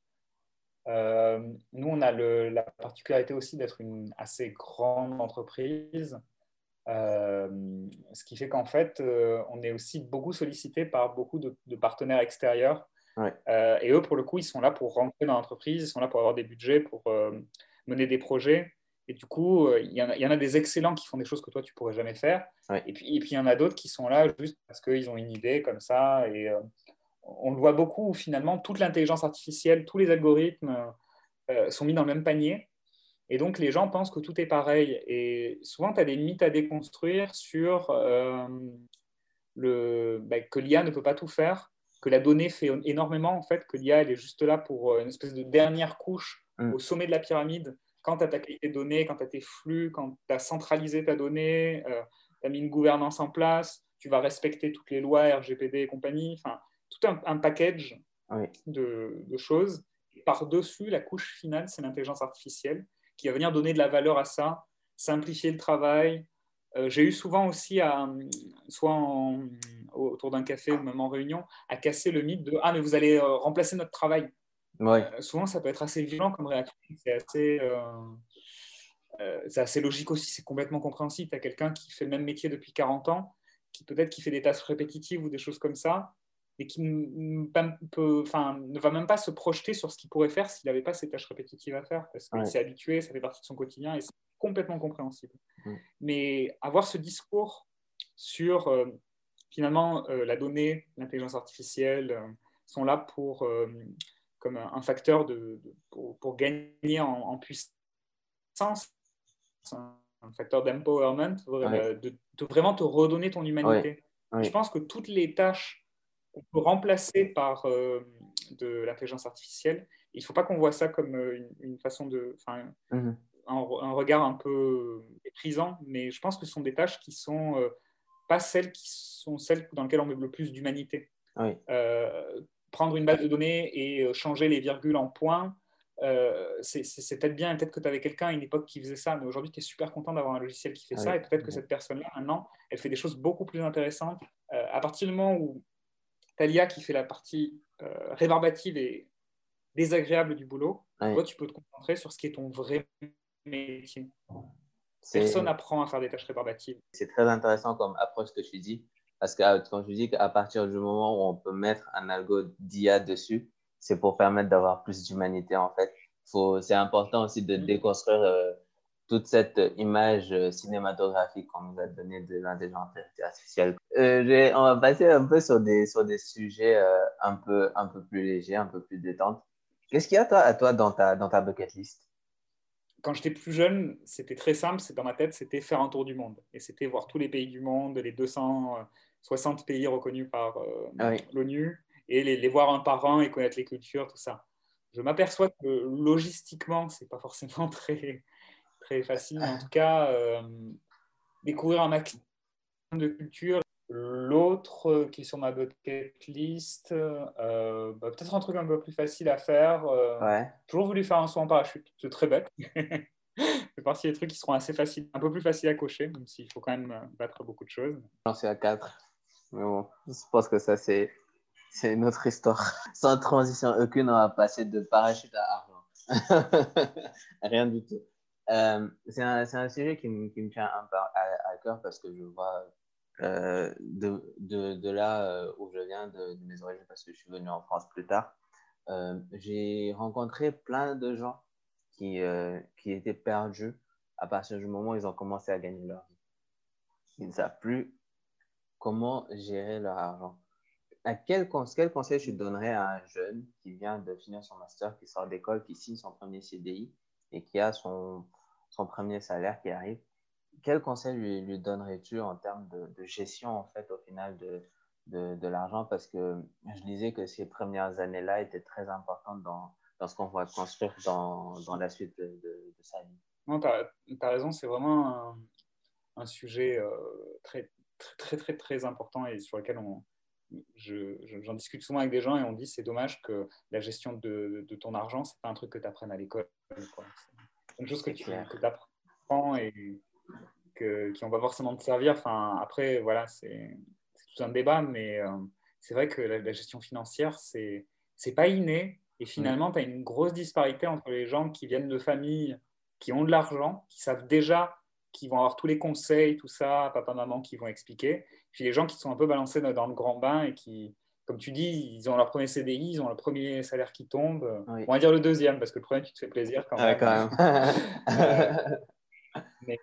Euh, nous, on a la particularité aussi d'être une assez grande entreprise, euh, ce qui fait qu'en fait, euh, on est aussi beaucoup sollicité par beaucoup de, partenaires extérieurs. et eux, pour le coup, ils sont là pour rentrer dans l'entreprise, ils sont là pour avoir des budgets, pour mener des projets. Et du coup, il y, en a, des excellents qui font des choses que toi, tu pourrais jamais faire. Et, puis, et puis, il y en a d'autres qui sont là juste parce qu'ils ont une idée comme ça. Et, on le voit beaucoup, finalement, toute l'intelligence artificielle, tous les algorithmes euh, sont mis dans le même panier. Et donc, les gens pensent que tout est pareil. Et souvent, tu as des mythes à déconstruire sur euh, le, bah, que l'IA ne peut pas tout faire, que la donnée fait énormément, en fait, que l'IA, elle est juste là pour euh, une espèce de dernière couche mm. au sommet de la pyramide. Quand tu as ta qualité de données, quand tu as tes flux, quand tu as centralisé ta donnée, tu as mis une gouvernance en place, tu vas respecter toutes les lois RGPD et compagnie. Enfin, tout un, package de, choses. Par-dessus, la couche finale, c'est l'intelligence artificielle qui va venir donner de la valeur à ça, simplifier le travail. Euh, j'ai eu souvent aussi, à, soit autour d'un café ou même en réunion, à casser le mythe de Ah, mais vous allez euh, remplacer notre travail. Euh, souvent, ça peut être assez violent comme réaction. C'est assez, c'est assez logique aussi, c'est complètement compréhensible. Tu as quelqu'un qui fait le même métier depuis 40 ans, qui peut-être qui fait des tâches répétitives ou des choses comme ça, et qui peut, enfin, ne va même pas se projeter sur ce qu'il pourrait faire s'il n'avait pas ces tâches répétitives à faire, parce qu'il s'est habitué, ça fait partie de son quotidien et c'est complètement compréhensible. Mais avoir ce discours sur euh, finalement euh, la donnée, l'intelligence artificielle euh, sont là pour comme un facteur de, pour, gagner en, puissance, un facteur d'empowerment, de, vraiment te redonner ton humanité. Je pense que toutes les tâches on peut remplacer par euh, de l'intelligence artificielle. Il ne faut pas qu'on voit ça comme euh, une, façon de. Mhm. Un, un, regard un peu méprisant, mais je pense que ce sont des tâches qui sont euh, pas celles qui sont celles dans lesquelles on met le plus d'humanité. prendre une base de données et changer les virgules en points, c'est peut-être bien, peut-être que tu avais quelqu'un à une époque qui faisait ça, mais aujourd'hui tu es super content d'avoir un logiciel qui fait ça, et peut-être que cette personne-là, maintenant, elle fait des choses beaucoup plus intéressantes. à partir du moment où Talia qui fait la partie euh, rébarbative et désagréable du boulot. Toi, tu peux te concentrer sur ce qui est ton vrai métier. Personne n'apprend à faire des tâches rébarbatives. C'est très intéressant comme approche que tu dis. Parce que euh, quand je dis qu'à partir du moment où on peut mettre un algo d'IA dessus, c'est pour permettre d'avoir plus d'humanité en fait. C'est important aussi de mm. déconstruire euh, toute cette image euh, cinématographique qu'on nous a donnée de l'intelligence artificielle. Euh, on va passer un peu sur des, sur des sujets euh, un, peu, un peu plus légers, un peu plus détentes. Qu'est-ce qu'il y a toi, à toi dans ta, dans ta bucket list? Quand j'étais plus jeune, c'était très simple. C'est dans ma tête, c'était faire un tour du monde. Et c'était voir tous les pays du monde, les 260 pays reconnus par ah l'ONU, et les, les, voir un par un et connaître les cultures, tout ça. Je m'aperçois que logistiquement, c'est pas forcément [LAUGHS] très, très facile. en tout cas, découvrir un maximum de cultures L'autre euh, qui est sur ma bucket list, euh, bah, peut-être un truc un peu plus facile à faire. Euh, toujours voulu faire un saut en parachute. C'est très bête. [LAUGHS] c'est partie des trucs qui seront assez faciles, un peu plus faciles à cocher, même s'il faut quand même battre beaucoup de choses. J'en suis à 4. Mais bon, je pense que ça, c'est, c'est une autre histoire. [LAUGHS] Sans transition aucune, on va passer de parachute à argent. [LAUGHS] Rien du tout. C'est, un, un sujet qui me, qui me tient un peu à, cœur parce que je vois euh, de, de, de, là euh, où je viens, de, mes origines, parce que je suis venu en France plus tard, euh, j'ai rencontré plein de gens qui, qui étaient perdus à partir du moment où ils ont commencé à gagner leur vie. Ils ne savent plus comment gérer leur argent. À quel, conseil tu donnerais à un jeune qui vient de finir son master, qui sort d'école, qui signe son premier CDI et qui a son, son premier salaire qui arrive quel conseil lui, donnerais-tu en termes de, gestion, en fait, au final, de, de, l'argent? Parce que je disais que ces premières années-là étaient très importantes dans, dans ce qu'on va construire dans, dans, la suite de, de sa vie. Non, tu as, raison, c'est vraiment un, sujet euh, très, très, très, très, important et sur lequel j'en discute souvent avec des gens et on dit c'est dommage que la gestion de, de ton argent, c'est pas un truc que tu apprennes à l'école. C'est une chose que tu apprends et, qui n'ont pas forcément de servir. Enfin, après, voilà, c'est tout un débat, mais euh, c'est vrai que la, gestion financière, c'est n'est pas inné. Et finalement, tu as une grosse disparité entre les gens qui viennent de familles qui ont de l'argent, qui savent déjà qu'ils vont avoir tous les conseils, tout ça, papa, maman qui vont expliquer. Puis les gens qui sont un peu balancés dans le grand bain et qui, comme tu dis, ils ont leur premier CDI, ils ont le premier salaire qui tombe. On va dire le deuxième, parce que le premier, tu te fais plaisir quand même. quand même. [LAUGHS] Euh, mais,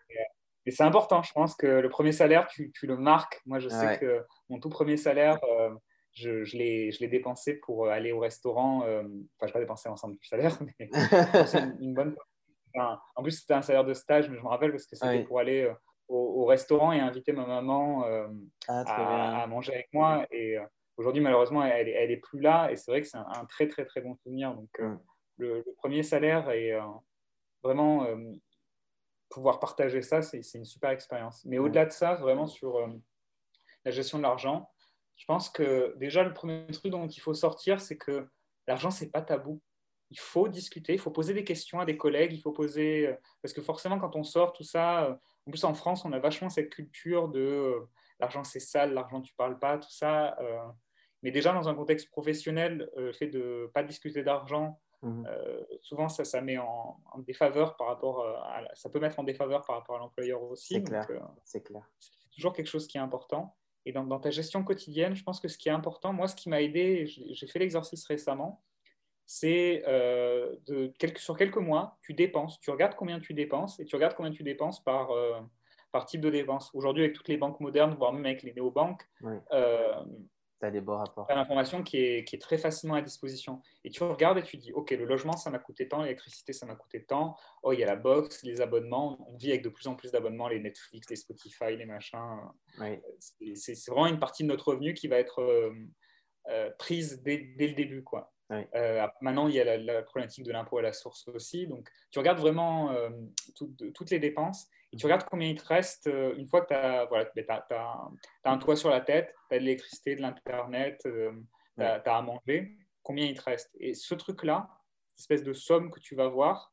et c'est important, je pense que le premier salaire, tu, tu le marques. Moi, je sais que mon tout premier salaire, euh, je, je l'ai dépensé pour aller au restaurant. Euh, enfin, je n'ai pas dépensé l'ensemble du salaire, [LAUGHS] mais c'est une, bonne. en plus, c'était un salaire de stage, mais je me rappelle parce que c'était pour aller euh, au, restaurant et inviter ma maman ah, à, manger avec moi. Et aujourd'hui, malheureusement, elle, elle est plus là. Et c'est vrai que c'est un, très, très, très bon souvenir. Donc, le, le, premier salaire est vraiment pouvoir partager ça, c'est une super expérience. Mais au-delà de ça, vraiment sur euh, la gestion de l'argent, je pense que déjà le premier truc dont il faut sortir, c'est que l'argent, c'est pas tabou. Il faut discuter, il faut poser des questions à des collègues, il faut poser. Euh, parce que forcément, quand on sort tout ça, euh, en plus en France, on a vachement cette culture de l'argent c'est sale, l'argent tu parles pas, tout ça. Mais déjà dans un contexte professionnel, le fait de pas discuter d'argent, Mmh. Euh, souvent, ça, ça met en, défaveur par rapport euh, à, ça peut mettre en défaveur par rapport à l'employeur aussi. C'est clair. Euh, c'est toujours quelque chose qui est important. Et dans, dans, ta gestion quotidienne, je pense que ce qui est important, moi, ce qui m'a aidé, j'ai fait l'exercice récemment, c'est de sur quelques mois, tu dépenses, tu regardes combien tu dépenses et tu regardes combien tu dépenses par, par type de dépense. Aujourd'hui, avec toutes les banques modernes, voire même avec les néobanques, oui tu as des beaux rapports. Tu as l'information qui est, qui est, très facilement à disposition. Et tu regardes et tu dis, OK, le logement, ça m'a coûté tant, l'électricité, ça m'a coûté tant. Oh, il y a la box, les abonnements. On vit avec de plus en plus d'abonnements, les Netflix, les Spotify, les machins. C'est vraiment une partie de notre revenu qui va être euh, euh, prise dès, dès, le début. Quoi. Euh, maintenant, il y a la, problématique de l'impôt à la source aussi. Donc, tu regardes vraiment toutes les dépenses tu regardes combien il te reste euh, une fois que tu as, voilà, as, un toit sur la tête, tu as de l'électricité, de l'Internet, euh, tu as, à manger, combien il te reste? Et ce truc-là, cette espèce de somme que tu vas voir,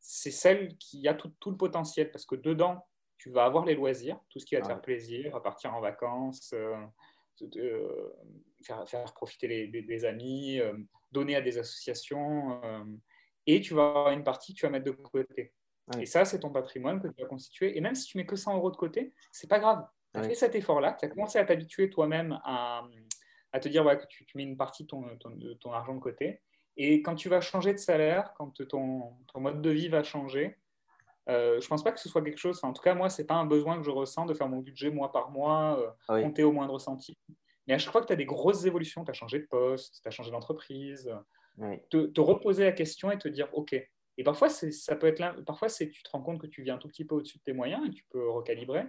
c'est celle qui a tout, le potentiel parce que dedans, tu vas avoir les loisirs, tout ce qui va te faire plaisir, à partir en vacances, euh, faire, faire, profiter les, amis, donner à des associations. et tu vas avoir une partie que tu vas mettre de côté. Et ça, c'est ton patrimoine que tu vas constituer. Et même si tu mets que 100 euros de côté, c'est pas grave. Tu as fait cet effort-là, tu as commencé à t'habituer toi-même à, à, te dire ouais, que tu, mets une partie de ton, ton, argent de côté. Et quand tu vas changer de salaire, quand ton, ton mode de vie va changer, euh, je pense pas que ce soit quelque chose, en tout cas, moi, c'est pas un besoin que je ressens de faire mon budget mois par mois, euh, ah compter au moindre centime. Mais à chaque fois que tu as des grosses évolutions, tu as changé de poste, tu as changé d'entreprise, te, te, reposer la question et te dire, OK, Et parfois, ça peut être parfois tu te rends compte que tu viens un tout petit peu au-dessus de tes moyens et tu peux recalibrer.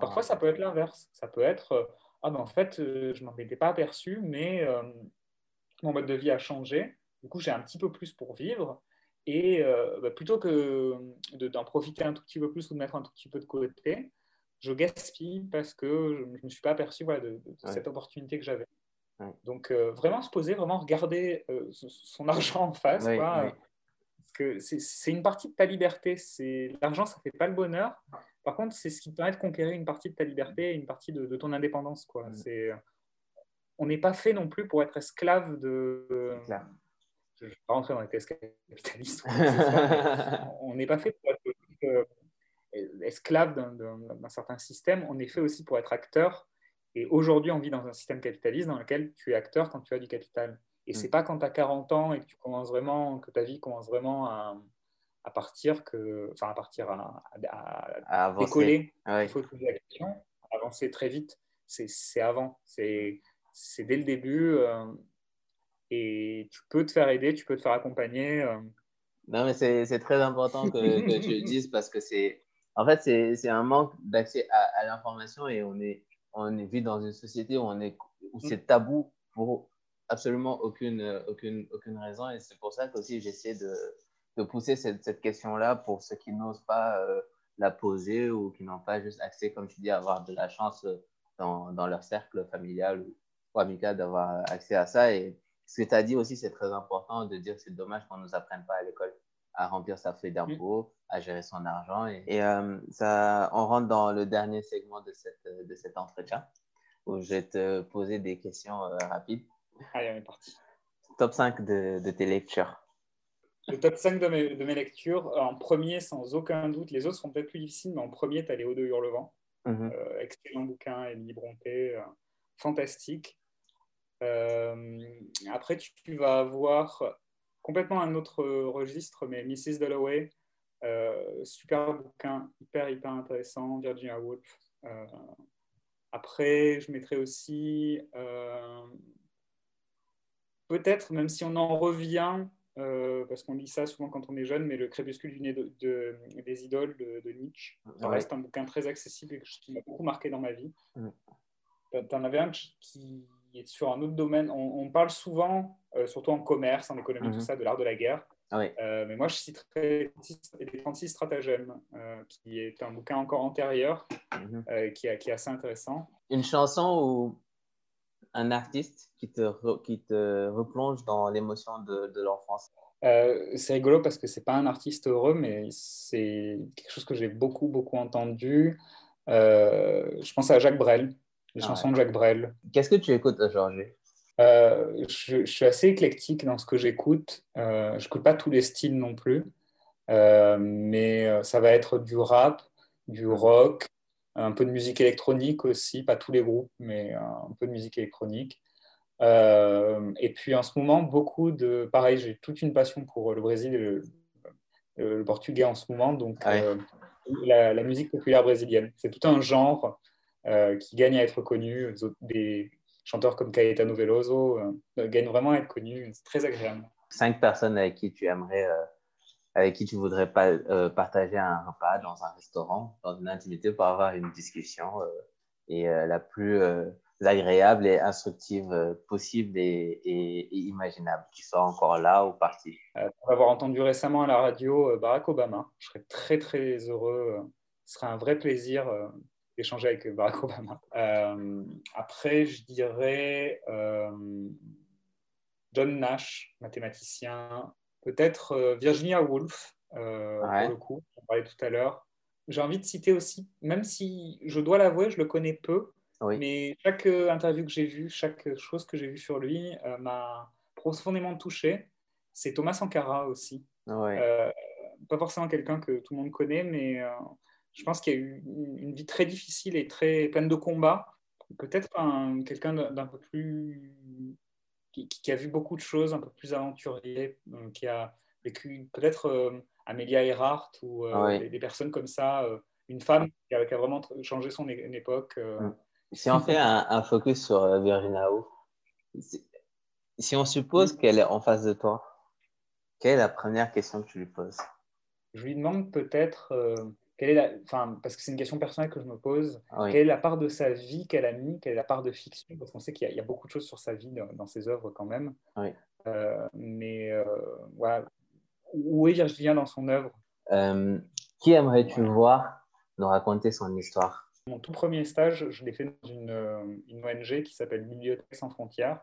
Parfois, ça peut être l'inverse. Ça peut être euh, ah ben en fait, euh, je m'en étais pas aperçu, mais euh, mon mode de vie a changé. Du coup, j'ai un petit peu plus pour vivre. Et bah, plutôt que d'en profiter un tout petit peu plus ou de mettre un tout petit peu de côté, je gaspille parce que je ne me suis pas aperçu de, cette opportunité que j'avais. Donc, vraiment se poser, vraiment regarder son argent en face. Quoi, que c'est une partie de ta liberté. L'argent, ça ne fait pas le bonheur. Par contre, c'est ce qui te permet de conquérir une partie de ta liberté et une partie de, ton indépendance. Quoi. Mm. On n'est pas fait non plus pour être esclave de. Je ne vais pas rentrer dans les thèses capitalistes. [LAUGHS] on n'est pas fait pour être euh, esclave d'un certain système. On est fait aussi pour être acteur. Et aujourd'hui, on vit dans un système capitaliste dans lequel tu es acteur quand tu as du capital. Et c'est mm. pas quand tu as 40 ans et que tu commences vraiment, que ta vie commence vraiment à, à partir, que, enfin à partir à, à, décoller. Ah Il faut poser la question, avancer très vite. C'est avant, c'est dès le début. Euh, et tu peux te faire aider, tu peux te faire accompagner. Euh. Non, mais c'est très important que, que tu le [LAUGHS] dises parce que c'est, en fait, c'est un manque d'accès à, à l'information et on est, on vit dans une société où, on est, où mm. c'est tabou pour absolument aucune, aucune, aucune raison. Et c'est pour ça qu'aussi j'essaie de, de, pousser cette, cette question-là pour ceux qui n'osent pas euh, la poser ou qui n'ont pas juste accès, comme tu dis, à avoir de la chance euh, dans, dans leur cercle familial ou, amical d'avoir accès à ça. Et ce que tu as dit aussi, c'est très important de dire que c'est dommage qu'on ne nous apprenne pas à l'école à remplir sa feuille d'impôt, à gérer son argent. Et, euh, ça, on rentre dans le dernier segment de, cette, de cet entretien où je vais te poser des questions rapides. Allez, on est parti. Top 5 de, de tes lectures. Le top 5 de mes, de mes, lectures, en premier, sans aucun doute, les autres sont peut-être plus difficiles, mais en premier, tu as Les Hauts de Hurlevent. Mm euh, excellent bouquin, Émilie Bronté, euh, fantastique. Euh, après, tu, vas avoir complètement un autre registre, mais Mrs. Dalloway, super bouquin, hyper, hyper intéressant, Virginia Woolf. après, je mettrai aussi peut-être, même si on en revient, euh, parce qu'on lit ça souvent quand on est jeune, mais le crépuscule du nez de, des idoles de, Nietzsche, ça reste un bouquin très accessible et qui m'a beaucoup marqué dans ma vie. Tu en avais un qui est sur un autre domaine. On, parle souvent, euh, surtout en commerce, en économie, tout mhm. ça, de l'art de la guerre. Ah euh, mais moi, je citerai Les 36 stratagèmes, qui est un bouquin encore antérieur, mhm. qui, qui, est assez intéressant. Une chanson où un artiste qui te, qui te replonge dans l'émotion de, de l'enfance? Euh, C'est rigolo parce que c'est pas un artiste heureux, mais c'est quelque chose que j'ai beaucoup, beaucoup entendu. Euh, je pense à Jacques Brel, les ah chansons de Jacques Brel. Qu'est-ce que tu écoutes, Georges euh, je, je, suis assez éclectique dans ce que j'écoute. Je n'écoute pas tous les styles non plus, mais ça va être du rap, du rock, un peu de musique électronique aussi, pas tous les groupes, mais un peu de musique électronique. Euh, et puis en ce moment, beaucoup de... Pareil, j'ai toute une passion pour le Brésil et le, portugais en ce moment, donc ah euh, la, musique populaire brésilienne. C'est tout un genre euh, qui gagne à être connu. Des chanteurs comme Caetano Veloso gagnent vraiment à être connus. C'est très agréable. Cinq personnes avec qui tu aimerais avec qui tu voudrais pas euh, partager un repas dans un restaurant, dans une intimité pour avoir une discussion euh, et euh, la plus agréable et instructive possible et, imaginable, qui soit encore là ou parti? pour avoir entendu récemment à la radio Barack Obama, je serais très très heureux. Ce serait un vrai plaisir d'échanger avec Barack Obama. après, je dirais John Nash, mathématicien, Peut-être euh, Virginia Woolf, euh, pour le coup, on parlait tout à l'heure. J'ai envie de citer aussi, même si je dois l'avouer, je le connais peu, mais chaque euh, interview que j'ai vue, chaque chose que j'ai vue sur lui m'a profondément touché. C'est Thomas Sankara aussi. pas forcément quelqu'un que tout le monde connaît, mais je pense qu'il a eu une vie très difficile et très pleine de combats. Peut-être quelqu'un d'un peu plus qui, a vu beaucoup de choses, un peu plus aventurier, euh, qui a vécu peut-être euh, Amelia Earhart ou euh, des, personnes comme ça, une femme qui a, vraiment changé son époque. Si on fait un, focus sur Virginia Woolf, si on suppose qu'elle est en face de toi, Quelle est la première question que tu lui poses? Je lui demande peut-être quelle est la, enfin, parce que c'est une question personnelle que je me pose. Quelle est la part de sa vie qu'elle a mis Quelle est la part de fiction? Parce qu'on sait qu'il y, a beaucoup de choses sur sa vie dans, ses œuvres quand même. mais voilà. où est Virginia dans son œuvre? Qui aimerais-tu voir nous raconter son histoire? Mon tout premier stage, je l'ai fait dans une, euh, une ONG qui s'appelle Bibliothèque sans frontières.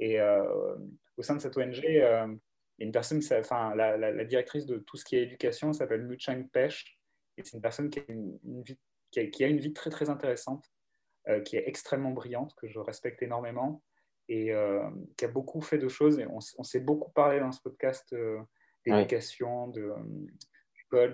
Et euh, au sein de cette ONG, euh, une personne, enfin, la, la, directrice de tout ce qui est éducation s'appelle Mu Chang Pesh. Et c'est une personne qui a une, vie, qui, a, qui a, une vie très, très intéressante, qui est extrêmement brillante, que je respecte énormément et qui a beaucoup fait de choses. Et on, on s'est beaucoup parlé dans ce podcast d'éducation, de,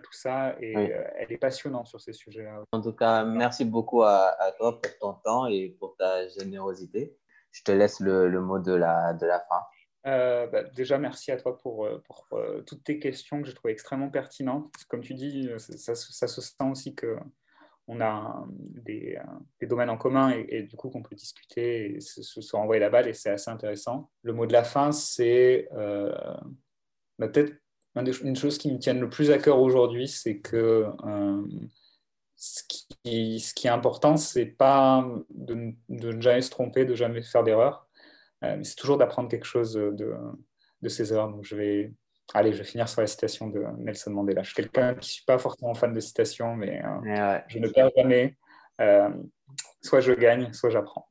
tout ça. Et euh, elle est passionnante sur ces sujets-là. En tout cas, merci beaucoup à, toi pour ton temps et pour ta générosité. Je te laisse le, le mot de la, de la fin. Euh, bah, déjà, merci à toi pour, euh, pour toutes tes questions que j'ai trouvées extrêmement pertinentes. Comme tu dis, ça, se sent aussi que on a des, domaines en commun et, du coup qu'on peut discuter et se, se, renvoyer la balle et c'est assez intéressant. Le mot de la fin, c'est bah, peut-être une chose qui me tient le plus à cœur aujourd'hui, c'est que euh, ce, qui, est important, c'est pas de, ne jamais se tromper, de jamais faire d'erreur, euh, mais c'est toujours d'apprendre quelque chose de, de, ses erreurs. Donc je vais, allez, je vais finir sur la citation de Nelson Mandela. Je suis quelqu'un qui ne suis pas forcément fan de citations, mais euh, je ne perds jamais. soit je gagne, soit j'apprends.